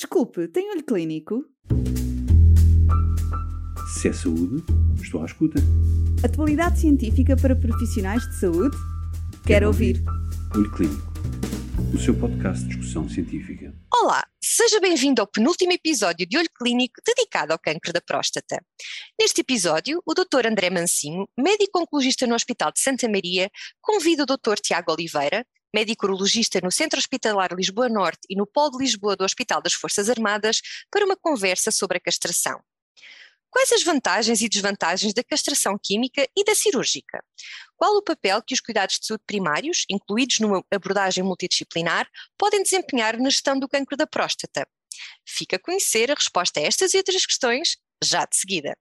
Desculpe, tem olho clínico? Se é saúde, estou à escuta. Atualidade científica para profissionais de saúde? Quero ouvir. Olho Clínico, o seu podcast de discussão científica. Olá, seja bem-vindo ao penúltimo episódio de Olho Clínico dedicado ao cancro da próstata. Neste episódio, o Dr. André Mancinho, médico oncologista no Hospital de Santa Maria, convida o Dr. Tiago Oliveira, médico urologista no Centro Hospitalar Lisboa Norte e no Polo de Lisboa do Hospital das Forças Armadas, para uma conversa sobre a castração. Quais as vantagens e desvantagens da castração química e da cirúrgica? Qual o papel que os cuidados de saúde primários, incluídos numa abordagem multidisciplinar, podem desempenhar na gestão do cancro da próstata? Fica a conhecer a resposta a estas e outras questões já de seguida.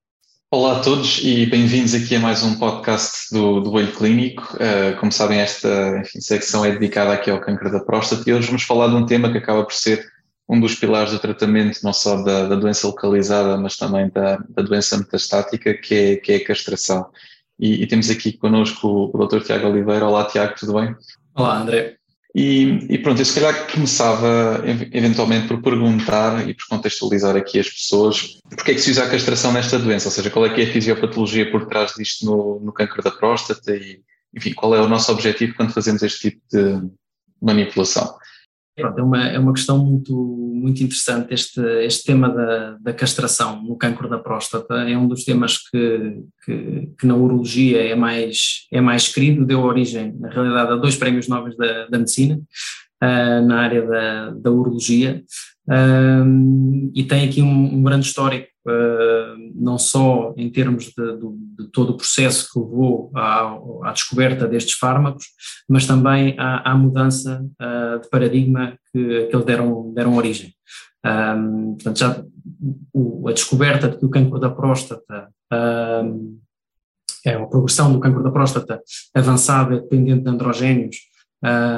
Olá a todos e bem-vindos aqui a mais um podcast do, do Olho Clínico. Uh, como sabem, esta enfim, secção é dedicada aqui ao câncer da próstata e hoje vamos falar de um tema que acaba por ser um dos pilares do tratamento, não só da, da doença localizada, mas também da, da, doença metastática, que é, que é a castração. E, e temos aqui connosco o, o Dr. Tiago Oliveira. Olá, Tiago, tudo bem? Olá, André. E, e, pronto, eu se calhar começava eventualmente por perguntar e por contextualizar aqui as pessoas porque é que se usa a castração nesta doença, ou seja, qual é que é a fisiopatologia por trás disto no, no câncer da próstata e, enfim, qual é o nosso objetivo quando fazemos este tipo de manipulação. Pronto, é, uma, é uma questão muito, muito interessante este, este tema da, da castração no cancro da próstata, é um dos temas que, que, que, na urologia é mais, é mais querido, deu origem, na realidade, a dois prémios nobres da, da medicina, uh, na área da, da urologia, uh, e tem aqui um, um grande histórico não só em termos de, de, de, todo o processo que levou à, à descoberta destes fármacos, mas também à, à mudança uh, de paradigma que, que eles deram, deram origem. Um, portanto, já o, a descoberta do cancro da próstata, um, é a progressão do cancro da próstata avançada dependente de androgénios,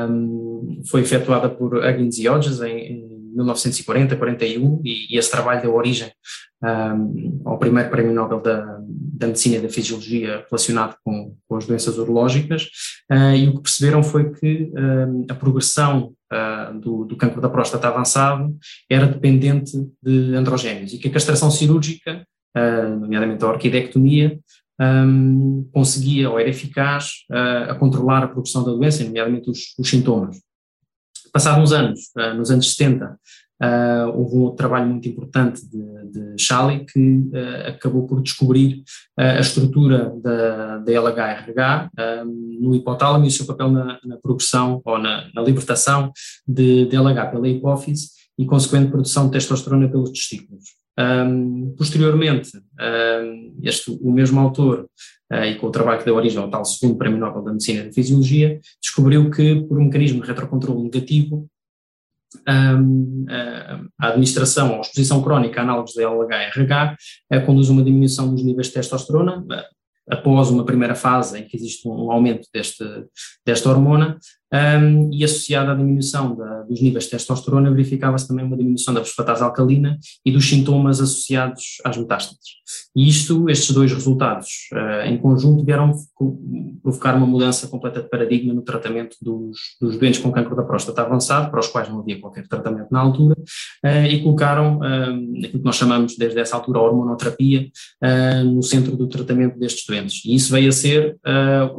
um, foi efetuada por Huggins e Hodges em, em 1940, 41, e, e esse trabalho deu origem um, ao primeiro prémio Nobel da, da Medicina e da Fisiologia relacionado com, com as doenças urológicas, uh, e o que perceberam foi que a progressão uh, do, do cancro da próstata avançado era dependente de androgénios, e que a castração cirúrgica, uh, nomeadamente a orquidectomia, um, conseguia ou era eficaz a controlar a progressão da doença, nomeadamente os, os sintomas. Passados uns anos, nos anos 70, uh, houve um outro trabalho muito importante de, de que uh, acabou por descobrir a estrutura da, da LHRH no hipotálamo e o seu papel na, na progressão ou na, na libertação de, de LH pela hipófise e consequente produção de testosterona pelos testículos. Um, posteriormente, um, este, o mesmo autor uh, e com o trabalho que deu origem ao tal segundo Prémio Nobel da Medicina e da Fisiologia, descobriu que, por um mecanismo de retrocontrole negativo, a administração ou exposição crónica a análogos da LH-RH uh, conduz a uma diminuição dos níveis de testosterona, uh, após uma primeira fase em que existe um aumento deste, desta hormona, um, e associada à diminuição da, dos níveis de testosterona, verificava-se também uma diminuição da fosfatase alcalina e dos sintomas associados às metástases. E isto, estes dois resultados, uh, em conjunto, vieram provocar uma mudança completa de paradigma no tratamento dos, dos doentes com cancro da próstata avançado, para os quais não havia qualquer tratamento na altura, uh, e colocaram uh, aquilo que nós chamamos desde essa altura a hormonoterapia no centro do tratamento destes doentes. E isso veio a ser a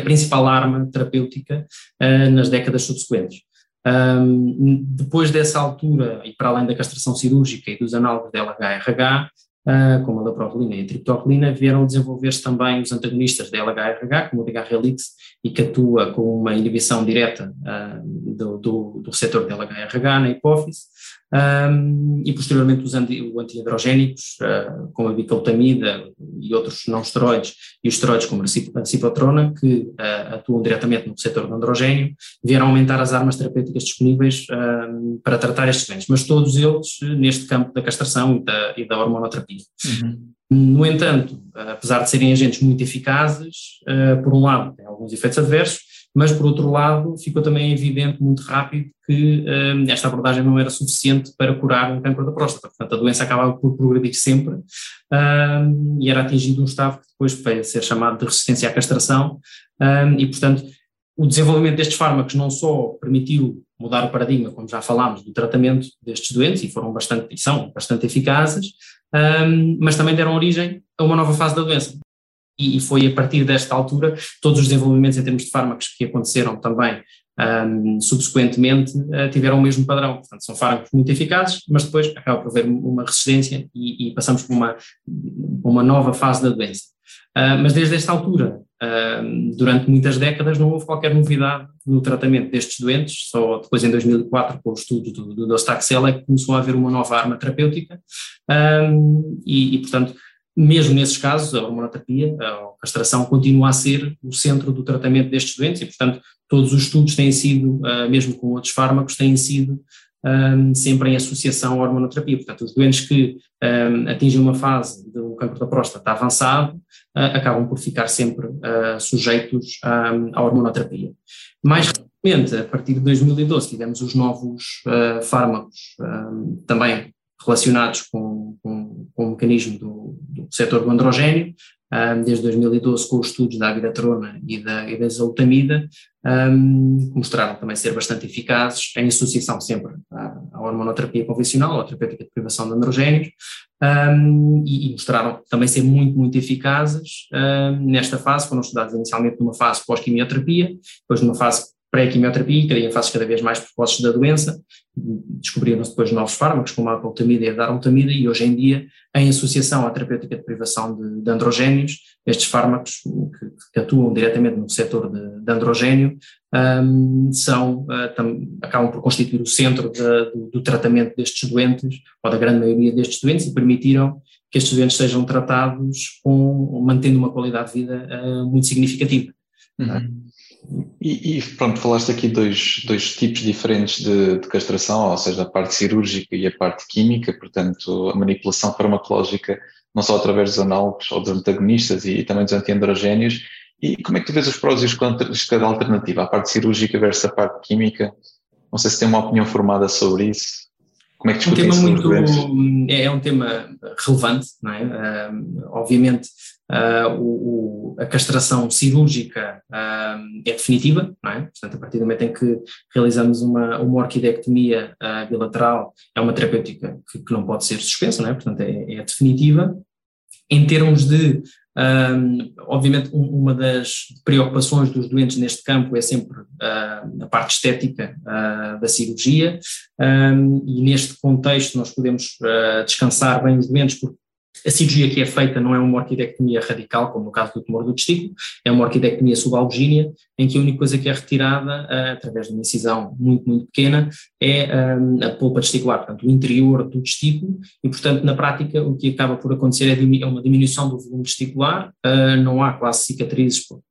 principal arma uh, nas décadas subsequentes. Um, depois dessa altura, e para além da castração cirúrgica e dos análogos da LHRH, uh, como a laprovolina e a triptocolina, vieram desenvolver-se também os antagonistas da LHRH, como o DHRLX, e que atua com uma inibição direta uh, do, do, do receptor da LHRH na hipófise, um, e posteriormente os anti, antiandrogénicos, uh, como a bicalutamida e outros não esteroides, e os esteroides como a cipotrona, que uh, atuam diretamente no receptor do androgénio, vieram aumentar as armas terapêuticas disponíveis uh, para tratar estes doentes, mas todos eles neste campo da castração e da, e da hormonoterapia. Uhum. No entanto, apesar de serem agentes muito eficazes, por um lado, têm alguns efeitos adversos, mas por outro lado ficou também evidente muito rápido que um, esta abordagem não era suficiente para curar um câncer da próstata, portanto a doença acabava por progredir sempre um, e era atingido um estado que depois veio ser chamado de resistência à castração um, e portanto o desenvolvimento destes fármacos não só permitiu mudar o paradigma, como já falámos, do tratamento destes doentes e foram bastante, e são bastante eficazes, um, mas também deram origem a uma nova fase da doença. E, foi a partir desta altura, todos os desenvolvimentos em termos de fármacos que aconteceram também um, subsequentemente uh, tiveram o mesmo padrão. Portanto, são fármacos muito eficazes, mas depois acaba por haver uma resistência e, e passamos por uma, uma nova fase da doença. Uh, mas desde esta altura, uh, durante muitas décadas, não houve qualquer novidade no tratamento destes doentes, só depois em 2004, com o estudo do, do Dostaxel, é que começou a haver uma nova arma terapêutica e, e, portanto, mesmo nesses casos, a hormonoterapia, a castração, continua a ser o centro do tratamento destes doentes e, portanto, todos os estudos têm sido, uh, mesmo com outros fármacos, têm sido ah, sempre em associação à hormonoterapia. Portanto, os doentes que ah, atingem uma fase do cancro da próstata avançado acabam por ficar sempre sujeitos à hormonoterapia. Mais recentemente, a partir de 2012, tivemos os novos fármacos também relacionados com, com, com o mecanismo do, do receptor do androgénio, desde 2012 com os estudos da abiratrona e da, e da exalutamida, que mostraram também ser bastante eficazes, em associação sempre à, hormonoterapia convencional, à terapêutica de privação de androgénios, e, mostraram também ser muito, muito eficazes nesta fase, foram estudados inicialmente numa fase pós-quimioterapia, depois numa fase pré-quimioterapia, que em fases cada vez mais precoces da doença, descobriram-se depois novos fármacos, como a apalutamida e a darolutamida, e hoje em dia, em associação à terapêutica de privação de, de androgénios, estes fármacos que, que, atuam diretamente no setor de, de androgénio um, são, uh, tam, acabam por constituir o centro de, do, do, tratamento destes doentes, ou da grande maioria destes doentes, e permitiram que estes doentes sejam tratados com, mantendo uma qualidade de vida uh, muito significativa. Uhum. E, e, pronto, falaste aqui dois, dois tipos diferentes de, de, castração, ou seja, a parte cirúrgica e a parte química, portanto, a manipulação farmacológica, não só através dos análogos ou dos antagonistas e, e também dos antiandrogénios. E como é que tu vês os prós e os contras de cada alternativa, a parte cirúrgica versus a parte química? Não sei se tem uma opinião formada sobre isso. Como é que discutem um tema muito, é, é um tema relevante, não é? Uh, obviamente uh, o, o, a castração cirúrgica uh, é definitiva, não é? Portanto, a partir do momento em que realizamos uma, uma orquidectomia bilateral, é uma terapêutica que, que, não pode ser suspensa, não é? Portanto, é, é definitiva. Em termos de obviamente, um, uma das preocupações dos doentes neste campo é sempre uh, a parte estética uh, da cirurgia, e neste contexto nós podemos uh, descansar bem os doentes porque a cirurgia que é feita não é uma orquidectomia radical, como no caso do tumor do testículo, é uma orquidectomia subalgínea, em que a única coisa que é retirada, uh, através de uma incisão muito, muito pequena, é um, a polpa testicular, portanto, o interior do testículo, e, portanto, na prática, o que acaba por acontecer é, é uma diminuição do volume testicular, uh, não há quase cicatrizes, porque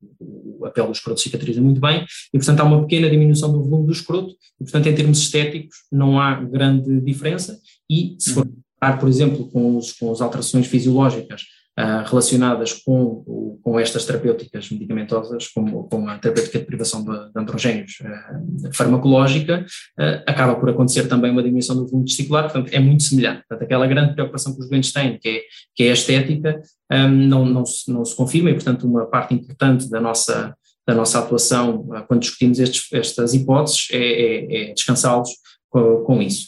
a pele do escroto cicatriza muito bem, e, portanto, há uma pequena diminuição do volume do escroto, e, portanto, em termos estéticos, não há grande diferença, e se for por exemplo, com, os, com as alterações fisiológicas uh, relacionadas com, com estas terapêuticas medicamentosas, como com a terapêutica de privação de, de androgénios uh, farmacológica, uh, acaba por acontecer também uma diminuição do volume testicular, portanto é muito semelhante. Portanto, aquela grande preocupação que os doentes têm, que é, que é a estética, um, não, não, se, não se confirma e, portanto, uma parte importante da nossa da nossa atuação quando discutimos estes, estas hipóteses é, é, é descansá-los com, com, isso.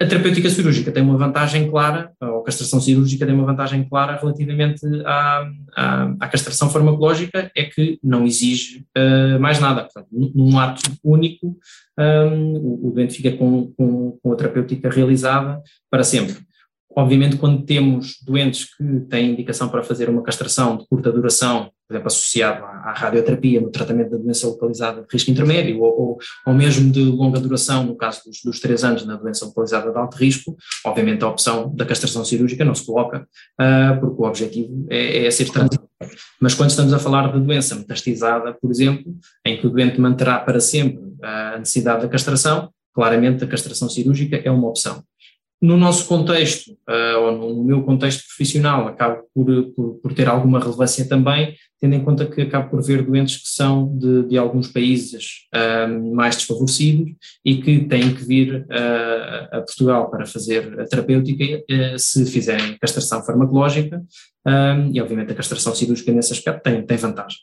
A terapêutica cirúrgica tem uma vantagem clara, ou a castração cirúrgica tem uma vantagem clara relativamente à, à, à castração farmacológica, é que não exige uh, mais nada. Portanto, num ato único, um, o, o doente fica com, com, com a terapêutica realizada para sempre. Obviamente, quando temos doentes que têm indicação para fazer uma castração de curta duração, por exemplo, associado à, radioterapia no tratamento da doença localizada de risco intermédio, ou, ou, ou mesmo de longa duração, no caso dos, dos, três anos na doença localizada de alto risco, obviamente a opção da castração cirúrgica não se coloca, uh, porque o objetivo é, é ser transitado. Mas quando estamos a falar de doença metastizada, por exemplo, em que o doente manterá para sempre a necessidade da castração, claramente a castração cirúrgica é uma opção. No nosso contexto, uh, ou no meu contexto profissional, acaba por, por, por, ter alguma relevância também, tendo em conta que acabo por ver doentes que são de, de alguns países uh, mais desfavorecidos e que têm que vir uh, a Portugal para fazer a terapêutica se fizerem castração farmacológica, e obviamente a castração cirúrgica nesse aspecto tem, tem vantagem.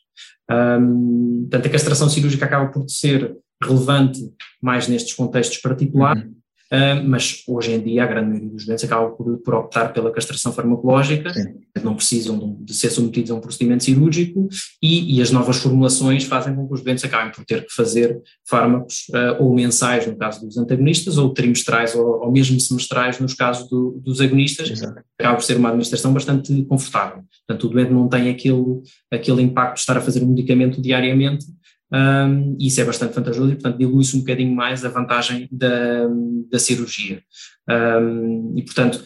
Portanto, a castração cirúrgica acaba por ser relevante mais nestes contextos particulares, Uhum. Uh, mas hoje em dia a grande maioria dos doentes acaba por, por optar pela castração farmacológica, Sim. não precisam de, ser submetidos a um procedimento cirúrgico e, e, as novas formulações fazem com que os doentes acabem por ter que fazer fármacos uh, ou mensais no caso dos antagonistas ou trimestrais ou, ou mesmo semestrais nos casos do, dos agonistas, Exato. acaba por ser uma administração bastante confortável. Portanto, o doente não tem aquele, aquele impacto de estar a fazer um medicamento diariamente um, isso é bastante vantajoso e, portanto, dilui-se um bocadinho mais a vantagem da, da cirurgia. Um, e, portanto,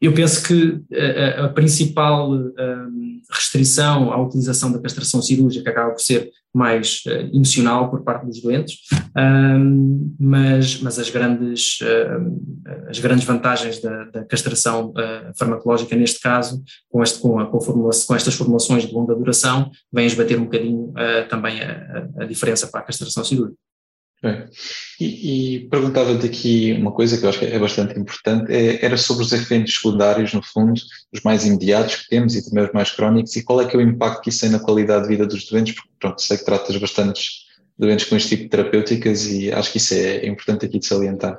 eu penso que a, a principal um, restrição à utilização da castração cirúrgica acaba por ser mais uh, emocional por parte dos doentes, um, mas, mas as, grandes, uh, as grandes vantagens da, da castração uh, farmacológica, neste caso, com, este, com, a, com, a com, estas formulações de longa duração, vêm esbater um bocadinho também a, a, diferença para a castração cirúrgica. Bem, e, e perguntava-te aqui uma coisa que eu acho que é bastante importante, é, era sobre os efeitos secundários, no fundo, os mais imediatos que temos e também os mais crónicos, e qual é que é o impacto que isso tem na qualidade de vida dos doentes, porque pronto, sei que tratas bastantes doentes com este tipo de terapêuticas e acho que isso é, é importante aqui de salientar.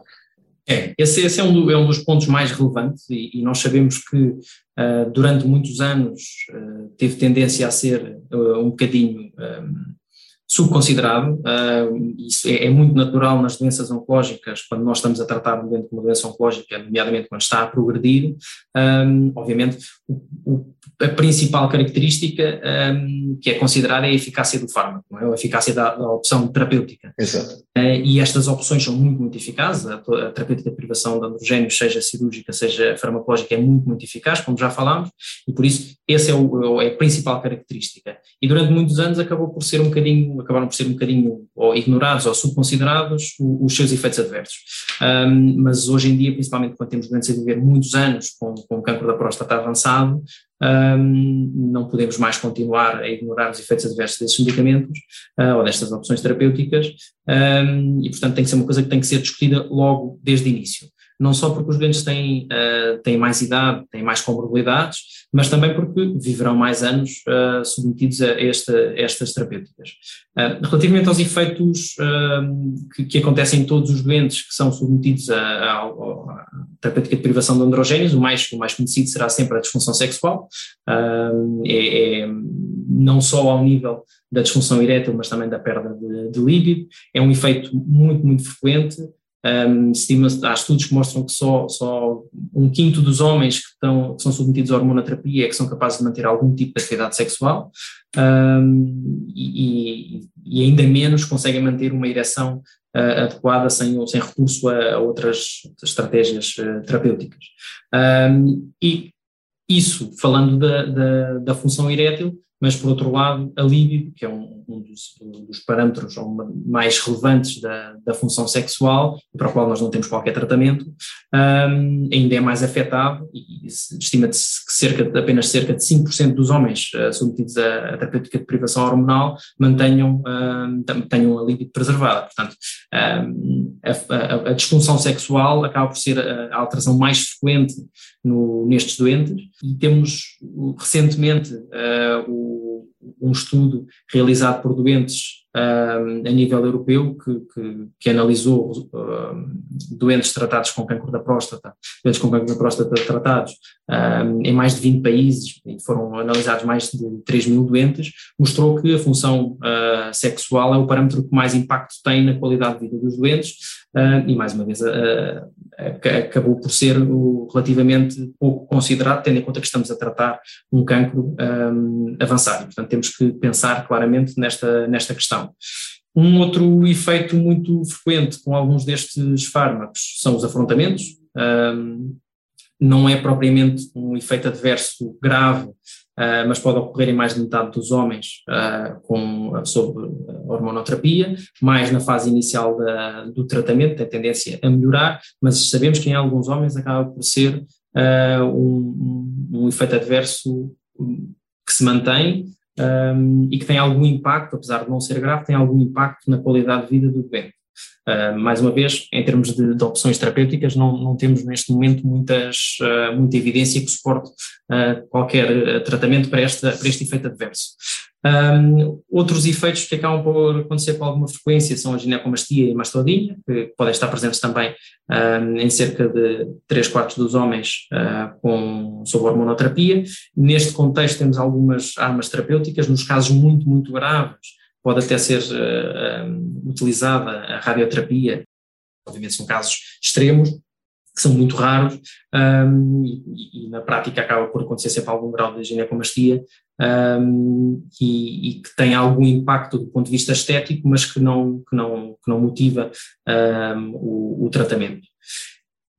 É, esse, esse é, um do, é, um dos pontos mais relevantes e, e nós sabemos que uh, durante muitos anos uh, teve tendência a ser uh, um bocadinho subconsiderado. Uh, isso é, é, muito natural nas doenças oncológicas, quando nós estamos a tratar um doente com uma doença oncológica, nomeadamente quando está a progredir. Um, obviamente, o, o, a principal característica um, que é considerada é a eficácia do fármaco, é? a eficácia da, da opção terapêutica. Exato. Uh, e estas opções são muito, muito eficazes. A, terapêutica de privação de androgénios, seja cirúrgica, seja farmacológica, é muito, muito eficaz, como já falámos, e por isso essa é, o, é a principal característica. E durante muitos anos acabou por ser um bocadinho acabaram por ser um bocadinho ou ignorados ou subconsiderados os, seus efeitos adversos. Um, mas hoje em dia, principalmente quando temos doentes a viver muitos anos com, com cancro da próstata avançado, um, não podemos mais continuar a ignorar os efeitos adversos desses medicamentos uh, ou destas opções terapêuticas um, e, portanto, tem que ser uma coisa que tem que ser discutida logo desde o início não só porque os doentes têm, uh, têm mais idade, têm mais comorbilidades, mas também porque viverão mais anos uh, submetidos a, esta, a, estas terapêuticas. Uh, relativamente aos efeitos que, que, acontecem em todos os doentes que são submetidos à, terapêutica de privação de androgénios, o mais, o mais conhecido será sempre a disfunção sexual, é, é, não só ao nível da disfunção erétil, mas também da perda de, de líbido, é um efeito muito, muito frequente, um, há estudos que mostram que só, só um quinto dos homens que, estão, que são submetidos à hormonoterapia é que são capazes de manter algum tipo de atividade sexual um, e, e, ainda menos conseguem manter uma ereção uh, adequada sem, sem recurso a, a outras estratégias uh, terapêuticas. Um, e isso, falando da, da, da função erétil, mas por outro lado a libido, que é um, um, dos, um dos, parâmetros mais relevantes da, da, função sexual, para o qual nós não temos qualquer tratamento, um, ainda é mais afetado e estima-se que cerca apenas cerca de 5% dos homens uh, submetidos à, terapêutica de privação hormonal mantenham um, tenham a libido preservada. Portanto, a, a, a, disfunção sexual acaba por ser a, alteração mais frequente no, nestes doentes e temos recentemente uh, o, um estudo realizado por doentes uh, a nível europeu que, que, que analisou uh, doentes tratados com cancro da próstata, doentes com cancro da próstata tratados em mais de 20 países, e foram analisados mais de 3 mil doentes, mostrou que a função sexual é o parâmetro que mais impacto tem na qualidade de vida dos doentes e mais uma vez acabou por ser relativamente pouco considerado, tendo em conta que estamos a tratar um cancro avançado. Portanto, temos que pensar claramente nesta, nesta questão. Um outro efeito muito frequente com alguns destes fármacos são os afrontamentos. Um, não é propriamente um efeito adverso grave Uh, mas pode ocorrer em mais de metade dos homens uh, com, sob hormonoterapia, mais na fase inicial da, do tratamento, tem tendência a melhorar, mas sabemos que em alguns homens acaba por ser uh, um, um, efeito adverso que se mantém um, e que tem algum impacto, apesar de não ser grave, tem algum impacto na qualidade de vida do doente. Uh, mais uma vez, em termos de, de, opções terapêuticas, não, não temos neste momento muitas, uh, muita evidência que suporte uh, qualquer tratamento para, esta, para este efeito adverso. Um, outros efeitos que acabam por acontecer com alguma frequência são a ginecomastia e a mastodinha, que podem estar presentes também um, em cerca de 3 quartos dos homens com, sob hormonoterapia. Neste contexto temos algumas armas terapêuticas, nos casos muito, muito graves, pode até ser uh, utilizada a radioterapia, obviamente são casos extremos, que são muito raros um, e, e, na prática acaba por acontecer sempre algum grau de ginecomastia um, e, e, que tem algum impacto do ponto de vista estético, mas que não, que não, que não motiva um, o, o, tratamento.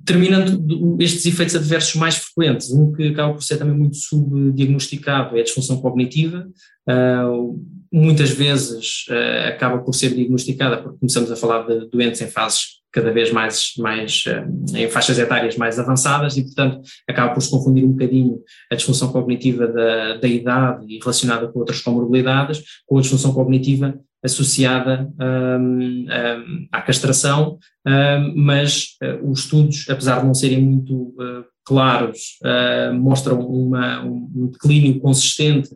Terminando estes efeitos adversos mais frequentes, um que acaba por ser também muito subdiagnosticado é a disfunção cognitiva, uh, muitas vezes uh, acaba por ser diagnosticada porque começamos a falar de doentes em fases cada vez mais, mais eh, em faixas etárias mais avançadas e, portanto, acaba por se confundir um bocadinho a disfunção cognitiva da, da idade e relacionada com outras comorbilidades com a disfunção cognitiva associada um, um, à castração, um, mas uh, os estudos, apesar de não serem muito uh, claros, uh, mostram uma, um declínio consistente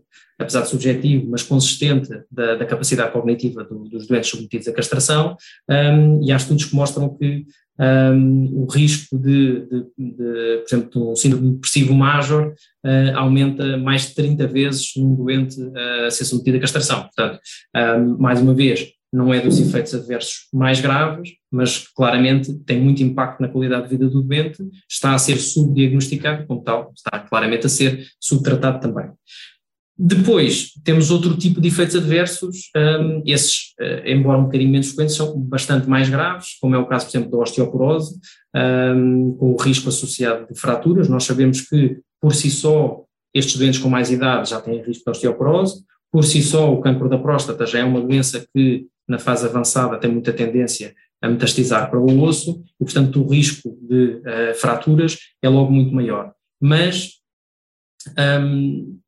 apesar de subjetivo, mas consistente da, da capacidade cognitiva do, dos doentes submetidos à castração, um, e há estudos que mostram que um, o risco de, de, de, por exemplo, de um síndrome depressivo major uh, aumenta mais de 30 vezes num doente uh, a ser submetido à castração. Portanto, um, mais uma vez, não é dos efeitos adversos mais graves, mas claramente tem muito impacto na qualidade de vida do doente, está a ser subdiagnosticado, como tal, está claramente a ser subtratado também. Depois, temos outro tipo de efeitos adversos, um, esses, uh, embora um bocadinho menos frequentes, são bastante mais graves, como é o caso, por exemplo, da osteoporose, um, com o risco associado de fraturas. Nós sabemos que, por si só, estes doentes com mais idade já têm risco de osteoporose, por si só, o cancro da próstata já é uma doença que, na fase avançada, tem muita tendência a metastizar para o osso, e, portanto, o risco de uh, fraturas é logo muito maior. Mas, um,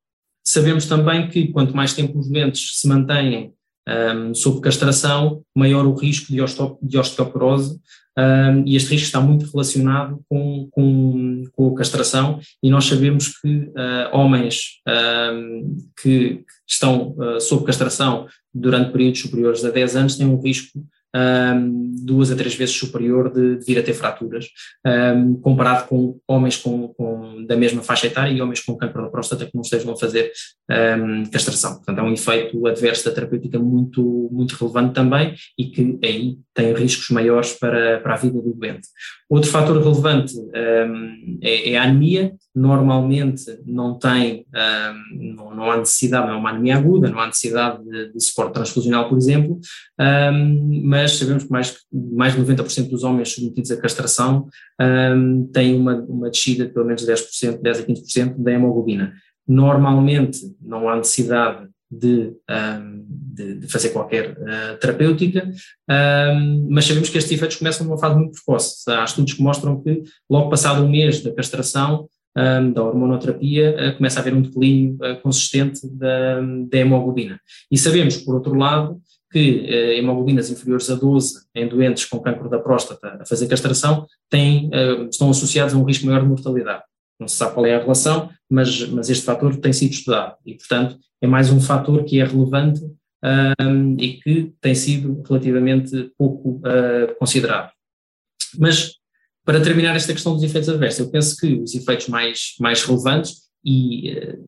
Sabemos também que quanto mais tempo os doentes se mantêm um, sob castração, maior o risco de, osteoporose, um, e este risco está muito relacionado com, com, com, a castração, e nós sabemos que uh, homens um, que estão uh, sob castração durante períodos superiores a 10 anos têm um risco um, duas a três vezes superior de, de vir a ter fraturas, um, comparado com homens com, com, da mesma faixa etária e homens com câncer da próstata que não estejam a fazer um, castração. Portanto, é um efeito adverso da terapêutica muito, muito relevante também e que aí tem riscos maiores para, para a vida do doente. Outro fator relevante é, é, a anemia, normalmente não tem, não, não, há necessidade, não é uma anemia aguda, não há necessidade de, de suporte transfusional, por exemplo, mas sabemos que mais, mais de 90% dos homens submetidos à castração um, têm uma, uma descida de pelo menos 10%, 10 a 15% da hemoglobina. Normalmente não há necessidade de, um, de, de, fazer qualquer uh, terapêutica, um, mas sabemos que estes efeitos começam numa fase muito precoce. Há estudos que mostram que logo passado um mês da castração, um, da hormonoterapia, uh, começa a haver um declínio uh, consistente da, da hemoglobina. E sabemos, por outro lado, que eh, hemoglobinas inferiores a 12 em doentes com câncer da próstata a fazer castração têm, eh, estão associados a um risco maior de mortalidade. Não se sabe qual é a relação, mas, mas este fator tem sido estudado e, portanto, é mais um fator que é relevante um, e que tem sido relativamente pouco uh, considerado. Mas, para terminar esta questão dos efeitos adversos, eu penso que os efeitos mais, mais relevantes e, uh,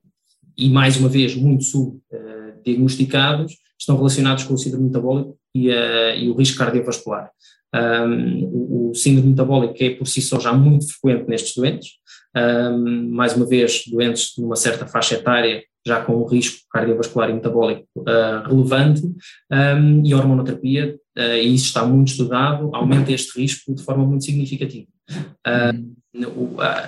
e mais uma vez, muito subdiagnosticados, estão relacionados com o síndrome metabólico e, a, e o risco cardiovascular. Um, o, o, síndrome metabólico é por si só já muito frequente nestes doentes, um, mais uma vez, doentes numa certa faixa etária já com um risco cardiovascular e metabólico uh, relevante, um, e a hormonoterapia, uh, e isso está muito estudado, aumenta este risco de forma muito significativa.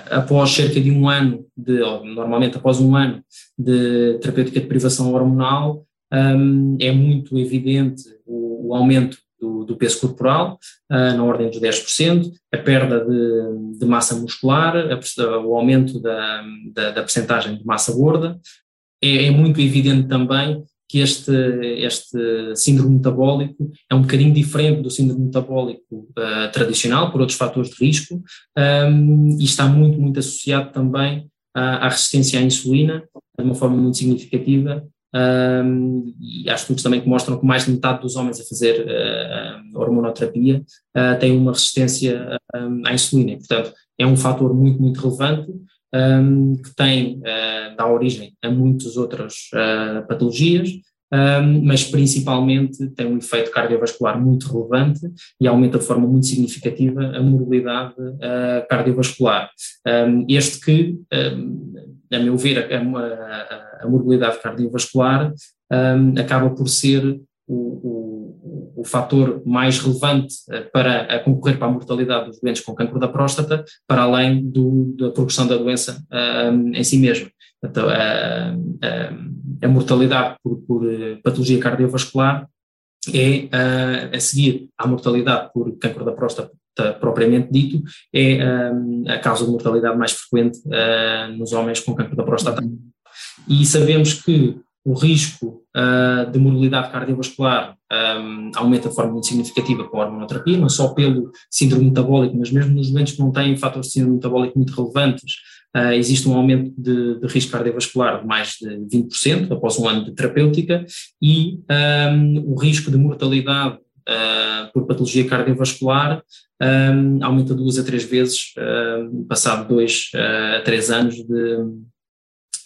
Após cerca de um ano, de, normalmente após um ano de terapêutica de privação hormonal, um, é muito evidente o, o aumento do, do, peso corporal, uh, na ordem dos 10%, a perda de, de massa muscular, a, o aumento da, da, da percentagem de massa gorda. É, é, muito evidente também que este, este síndrome metabólico é um bocadinho diferente do síndrome metabólico uh, tradicional, por outros fatores de risco, um, e está muito, muito associado também à, à resistência à insulina, de uma forma muito significativa, um, e há estudos também que mostram que mais de metade dos homens a fazer uh, hormonoterapia uh, têm uma resistência à insulina, portanto é um fator muito, muito relevante um, que tem, uh, dá origem a muitas outras patologias, um, mas principalmente tem um efeito cardiovascular muito relevante e aumenta de forma muito significativa a morbilidade uh, cardiovascular. Um, este que, a meu ver, a, a, a morbilidade cardiovascular acaba por ser o, o, o, fator mais relevante uh, para concorrer para a mortalidade dos doentes com cancro da próstata, para além do, da progressão da doença em si mesma. Então, a, a, a mortalidade por, por, eh, patologia cardiovascular é a, a seguir à mortalidade por cancro da próstata propriamente dito, é a causa de mortalidade mais frequente uh, nos homens com cancro da próstata. E sabemos que o risco uh, de morbilidade cardiovascular um, aumenta de forma muito significativa com a hormonoterapia, não só pelo síndrome metabólico, mas mesmo nos doentes que não têm fatores de síndrome metabólico muito relevantes, existe um aumento de, de, risco cardiovascular de mais de 20% após um ano de terapêutica e um, o risco de mortalidade uh, por patologia cardiovascular um, aumenta duas a três vezes uh, passado dois a três anos de,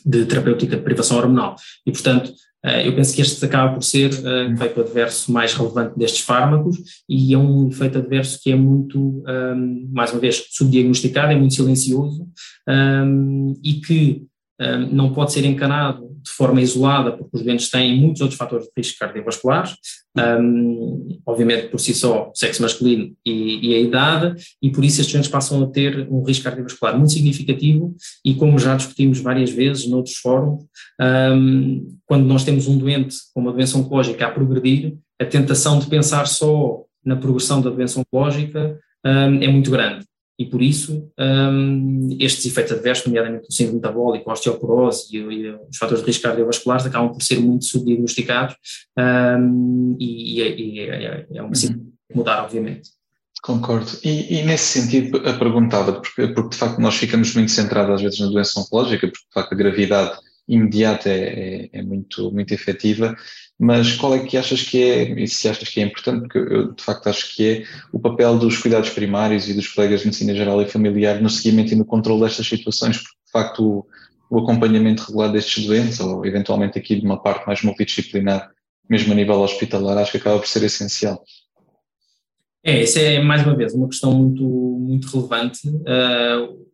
de terapêutica de privação hormonal. E, portanto, eu penso que este acaba por ser o efeito adverso mais relevante destes fármacos e é um efeito adverso que é muito, mais uma vez, subdiagnosticado, é muito silencioso um, e que um, não pode ser encanado de forma isolada, porque os doentes têm muitos outros fatores de risco cardiovasculares, um, obviamente por si só sexo masculino e, e, a idade, e por isso estes doentes passam a ter um risco cardiovascular muito significativo e como já discutimos várias vezes noutros fóruns, um, quando nós temos um doente com uma doença oncológica a progredir, a tentação de pensar só na progressão da doença oncológica um, é muito grande e por isso um, estes efeitos adversos, nomeadamente o síndrome metabólico, a osteoporose e, e, os fatores de risco cardiovasculares acabam por ser muito subdiagnosticados um, e, e, é, é uma uhum. mudar, obviamente. Concordo. E, e, nesse sentido, a perguntava, porque, porque de facto nós ficamos muito centrados às vezes na doença oncológica, porque de facto a gravidade imediata é, é, é muito, muito efetiva, mas qual é que achas que é, e se achas que é importante, porque eu de facto acho que é o papel dos cuidados primários e dos colegas de medicina geral e familiar no seguimento e no controle destas situações, porque de facto o, o acompanhamento regular destes doentes, ou eventualmente aqui de uma parte mais multidisciplinar, mesmo a nível hospitalar, acho que acaba por ser essencial. É, isso é mais uma vez uma questão muito, muito relevante. Uh,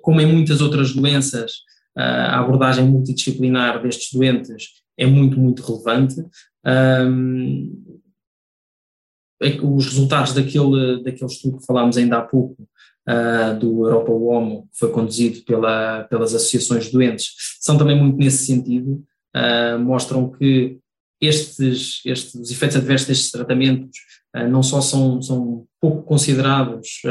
como em muitas outras doenças, a abordagem multidisciplinar destes doentes é muito, muito relevante. Um, os resultados daquele, daquele estudo que falámos ainda há pouco, uh, do Europa Homo, que foi conduzido pela, pelas associações de doentes, são também muito nesse sentido, uh, mostram que estes, estes, os efeitos adversos destes tratamentos uh, não só são, são pouco considerados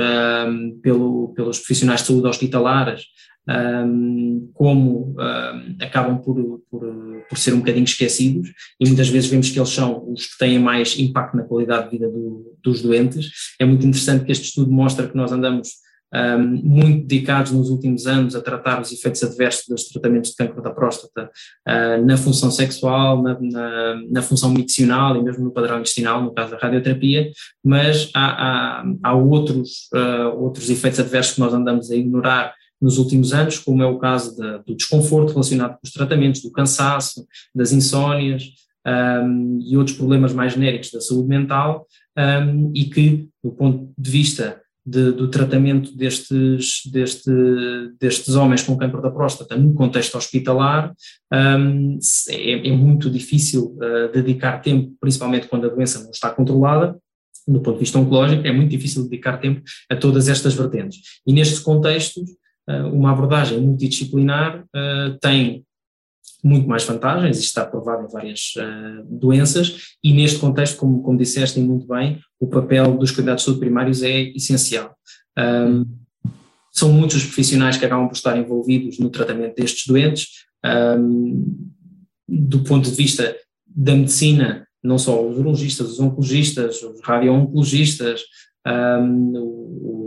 pelo, pelos profissionais de saúde hospitalares, um, como um, acabam por, por, por, ser um bocadinho esquecidos e muitas vezes vemos que eles são os que têm mais impacto na qualidade de vida do, dos doentes. É muito interessante que este estudo mostra que nós andamos um, muito dedicados nos últimos anos a tratar os efeitos adversos dos tratamentos de câncer da próstata uh, na função sexual, na, na, na, função medicinal e mesmo no padrão intestinal, no caso da radioterapia, mas há, há, há outros, uh, outros efeitos adversos que nós andamos a ignorar nos últimos anos, como é o caso de, do desconforto relacionado com os tratamentos, do cansaço, das insónias um, e outros problemas mais genéricos da saúde mental, um, e que, do ponto de vista de, do tratamento destes, deste, destes homens com câncer da próstata no contexto hospitalar, um, é, é, muito difícil uh, dedicar tempo, principalmente quando a doença não está controlada, do ponto de vista oncológico, é muito difícil dedicar tempo a todas estas vertentes. E nestes contextos, uma abordagem multidisciplinar eh, tem muito mais vantagens, isto está provado em várias uh, doenças, e neste contexto, como, como disseste muito bem, o papel dos cuidados de saúde primários é essencial. Um, são muitos os profissionais que acabam por estar envolvidos no tratamento destes doentes, um, do ponto de vista da medicina, não só os urologistas, os oncologistas, os radio-oncologistas, um,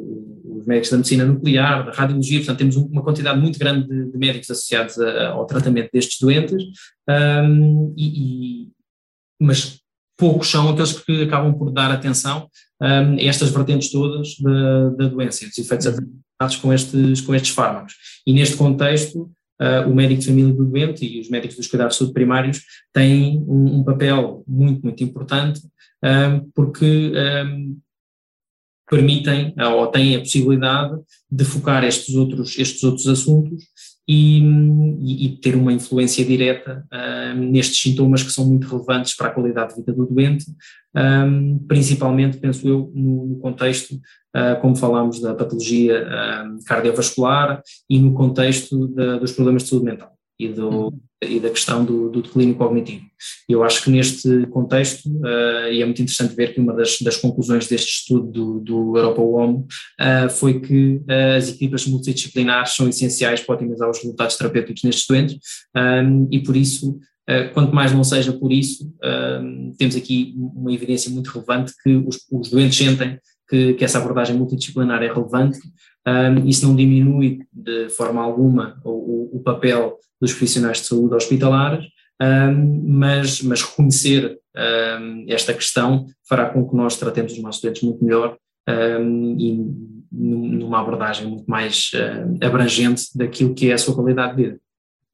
os médicos da medicina nuclear, da radiologia, portanto temos uma quantidade muito grande de, de médicos associados a, ao tratamento destes doentes, um, e, e, mas poucos são aqueles que acabam por dar atenção um, a estas vertentes todas da, da doença, dos efeitos associados com estes, com estes fármacos. E neste contexto, uh, o médico de família do doente e os médicos dos cuidados de saúde primários têm um, um papel muito, muito importante, um, porque permitem ou têm a possibilidade de focar estes outros, estes outros assuntos e, e, ter uma influência direta um, nestes sintomas que são muito relevantes para a qualidade de vida do doente, um, principalmente, penso eu, no, contexto, uh, como falámos, da patologia um, cardiovascular e no contexto dos problemas de saúde mental e, do, uhum. e da questão do, do, declínio cognitivo. Eu acho que neste contexto, uh, e é muito interessante ver que uma das, das conclusões deste estudo do, do Europa UOM uh, foi que uh, as equipas multidisciplinares são essenciais para otimizar os resultados terapêuticos nestes doentes um, e por isso quanto mais não seja por isso, temos aqui uma evidência muito relevante que os, os doentes sentem que, que, essa abordagem multidisciplinar é relevante. Um, isso não diminui de forma alguma o, o, papel dos profissionais de saúde hospitalares, um, mas, mas reconhecer um, esta questão fará com que nós tratemos os nossos doentes muito melhor e numa abordagem muito mais uh, abrangente daquilo que é a sua qualidade de vida.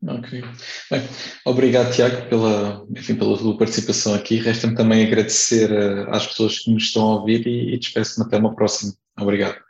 Ok. Bem, obrigado, Tiago, pela, enfim, pela tua participação aqui. Resta-me também agradecer uh, às pessoas que nos estão a ouvir e, e despeço-me até uma próxima. Obrigado.